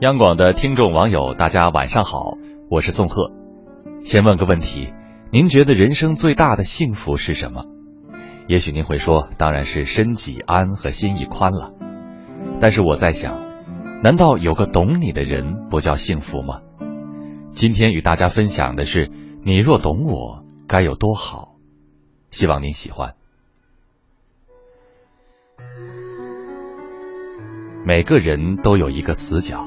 央广的听众网友，大家晚上好，我是宋贺。先问个问题，您觉得人生最大的幸福是什么？也许您会说，当然是身己安和心意宽了。但是我在想，难道有个懂你的人不叫幸福吗？今天与大家分享的是，你若懂我，该有多好。希望您喜欢。每个人都有一个死角。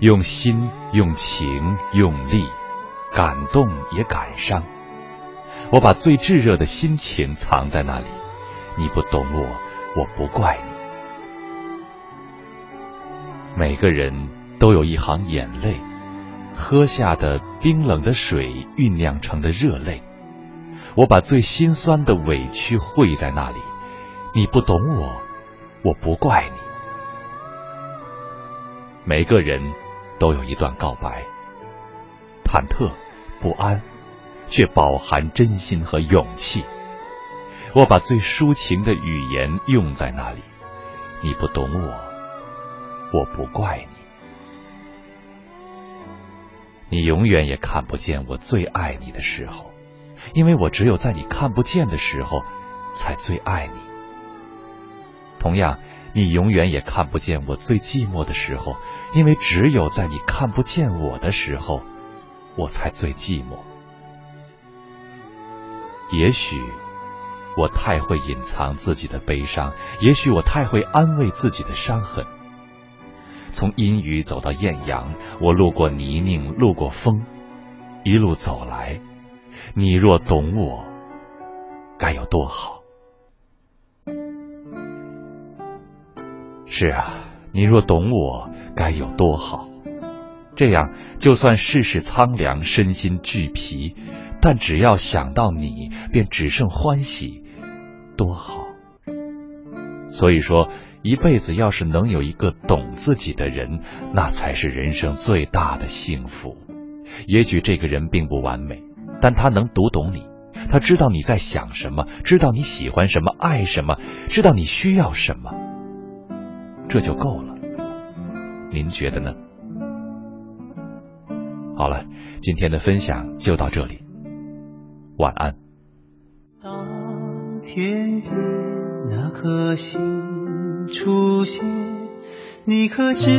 用心，用情，用力，感动也感伤。我把最炙热的心情藏在那里，你不懂我，我不怪你。每个人都有一行眼泪，喝下的冰冷的水酝酿成的热泪。我把最心酸的委屈汇在那里，你不懂我，我不怪你。每个人。都有一段告白，忐忑不安，却饱含真心和勇气。我把最抒情的语言用在那里，你不懂我，我不怪你。你永远也看不见我最爱你的时候，因为我只有在你看不见的时候，才最爱你。同样。你永远也看不见我最寂寞的时候，因为只有在你看不见我的时候，我才最寂寞。也许我太会隐藏自己的悲伤，也许我太会安慰自己的伤痕。从阴雨走到艳阳，我路过泥泞，路过风，一路走来，你若懂我，该有多好。是啊，你若懂我，该有多好。这样，就算世事苍凉，身心俱疲，但只要想到你，便只剩欢喜，多好。所以说，一辈子要是能有一个懂自己的人，那才是人生最大的幸福。也许这个人并不完美，但他能读懂你，他知道你在想什么，知道你喜欢什么，爱什么，知道你需要什么。这就够了，您觉得呢？好了，今天的分享就到这里，晚安。当天边那颗星出现，你可知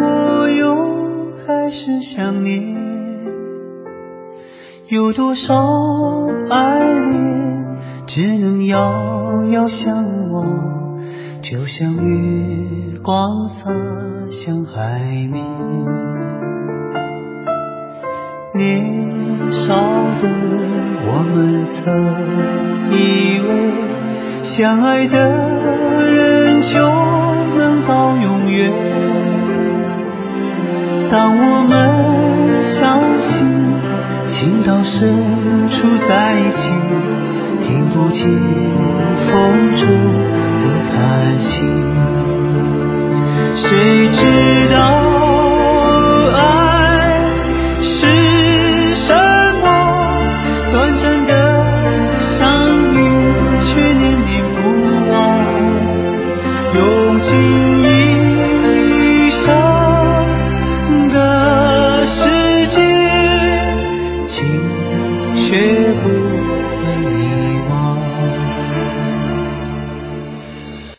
我又开始想念？有多少爱恋只能遥遥相望？就像月光洒向海面，年少的我们曾以为，相爱的人就能到永远。当我们相信情到深处在一起，听不见风中。爱情，谁知道爱是什么？短暂的相遇，却念念不忘。用尽。